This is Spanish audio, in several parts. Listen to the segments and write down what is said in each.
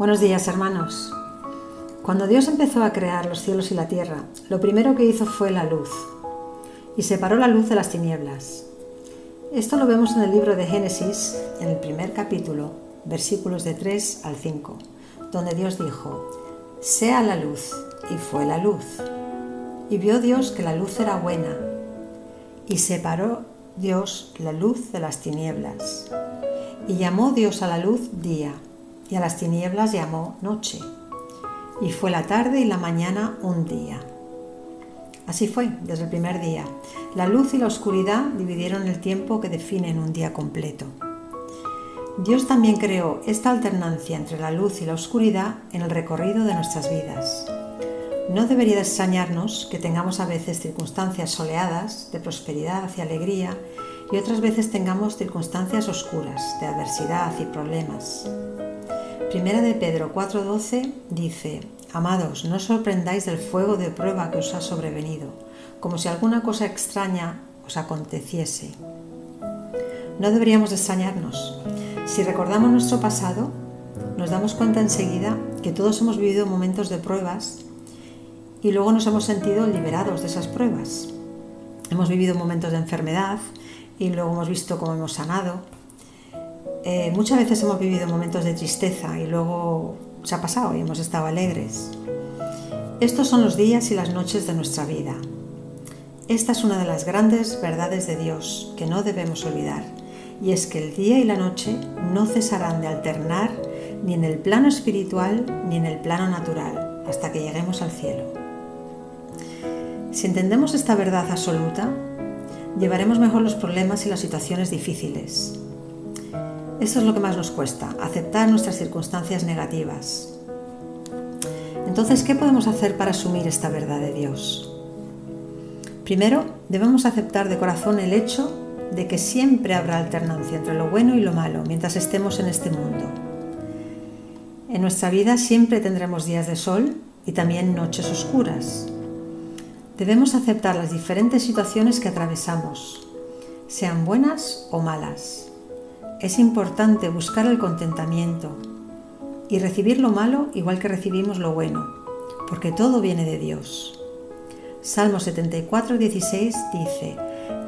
Buenos días hermanos. Cuando Dios empezó a crear los cielos y la tierra, lo primero que hizo fue la luz y separó la luz de las tinieblas. Esto lo vemos en el libro de Génesis, en el primer capítulo, versículos de 3 al 5, donde Dios dijo, sea la luz, y fue la luz. Y vio Dios que la luz era buena, y separó Dios la luz de las tinieblas. Y llamó Dios a la luz día, y a las tinieblas llamó noche. Y fue la tarde y la mañana un día. Así fue desde el primer día. La luz y la oscuridad dividieron el tiempo que definen un día completo. Dios también creó esta alternancia entre la luz y la oscuridad en el recorrido de nuestras vidas. No debería extrañarnos que tengamos a veces circunstancias soleadas, de prosperidad y alegría, y otras veces tengamos circunstancias oscuras, de adversidad y problemas. Primera de Pedro 4:12 dice, Amados, no sorprendáis del fuego de prueba que os ha sobrevenido, como si alguna cosa extraña os aconteciese. No deberíamos extrañarnos. Si recordamos nuestro pasado, nos damos cuenta enseguida que todos hemos vivido momentos de pruebas y luego nos hemos sentido liberados de esas pruebas. Hemos vivido momentos de enfermedad y luego hemos visto cómo hemos sanado. Eh, muchas veces hemos vivido momentos de tristeza y luego se ha pasado y hemos estado alegres. Estos son los días y las noches de nuestra vida. Esta es una de las grandes verdades de Dios que no debemos olvidar, y es que el día y la noche no cesarán de alternar ni en el plano espiritual ni en el plano natural, hasta que lleguemos al cielo. Si entendemos esta verdad absoluta, llevaremos mejor los problemas y las situaciones difíciles. Esto es lo que más nos cuesta, aceptar nuestras circunstancias negativas. Entonces, ¿qué podemos hacer para asumir esta verdad de Dios? Primero, debemos aceptar de corazón el hecho de que siempre habrá alternancia entre lo bueno y lo malo mientras estemos en este mundo. En nuestra vida siempre tendremos días de sol y también noches oscuras. Debemos aceptar las diferentes situaciones que atravesamos, sean buenas o malas. Es importante buscar el contentamiento y recibir lo malo igual que recibimos lo bueno, porque todo viene de Dios. Salmo 74, 16 dice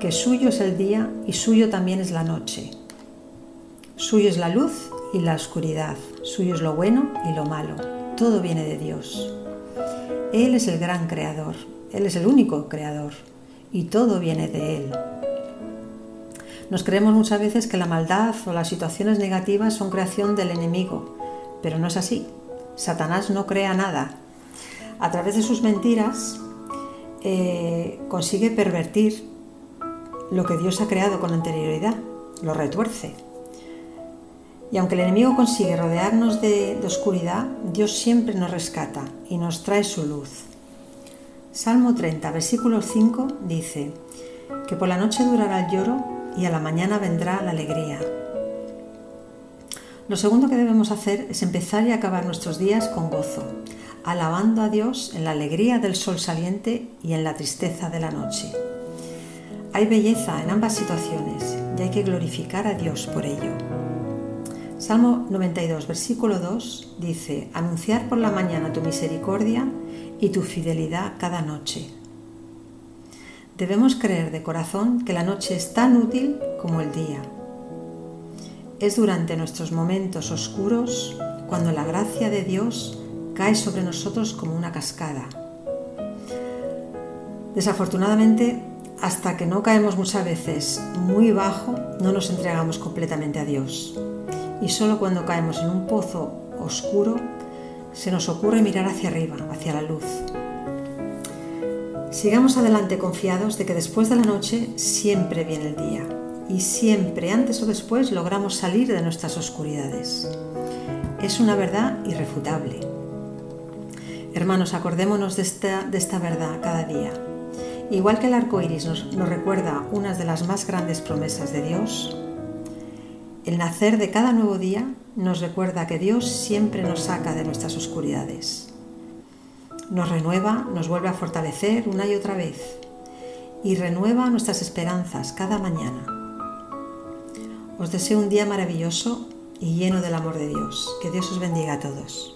que suyo es el día y suyo también es la noche. Suyo es la luz y la oscuridad, suyo es lo bueno y lo malo. Todo viene de Dios. Él es el gran creador, él es el único creador y todo viene de Él. Nos creemos muchas veces que la maldad o las situaciones negativas son creación del enemigo, pero no es así. Satanás no crea nada. A través de sus mentiras eh, consigue pervertir lo que Dios ha creado con anterioridad, lo retuerce. Y aunque el enemigo consigue rodearnos de oscuridad, Dios siempre nos rescata y nos trae su luz. Salmo 30, versículo 5 dice, que por la noche durará el lloro y a la mañana vendrá la alegría. Lo segundo que debemos hacer es empezar y acabar nuestros días con gozo, alabando a Dios en la alegría del sol saliente y en la tristeza de la noche. Hay belleza en ambas situaciones y hay que glorificar a Dios por ello. Salmo 92, versículo 2 dice, Anunciar por la mañana tu misericordia y tu fidelidad cada noche. Debemos creer de corazón que la noche es tan útil como el día. Es durante nuestros momentos oscuros cuando la gracia de Dios cae sobre nosotros como una cascada. Desafortunadamente, hasta que no caemos muchas veces muy bajo, no nos entregamos completamente a Dios. Y solo cuando caemos en un pozo oscuro se nos ocurre mirar hacia arriba, hacia la luz. Sigamos adelante confiados de que después de la noche siempre viene el día y siempre antes o después logramos salir de nuestras oscuridades. Es una verdad irrefutable. Hermanos, acordémonos de esta, de esta verdad cada día. Igual que el arco iris nos, nos recuerda una de las más grandes promesas de Dios, el nacer de cada nuevo día nos recuerda que Dios siempre nos saca de nuestras oscuridades. Nos renueva, nos vuelve a fortalecer una y otra vez y renueva nuestras esperanzas cada mañana. Os deseo un día maravilloso y lleno del amor de Dios. Que Dios os bendiga a todos.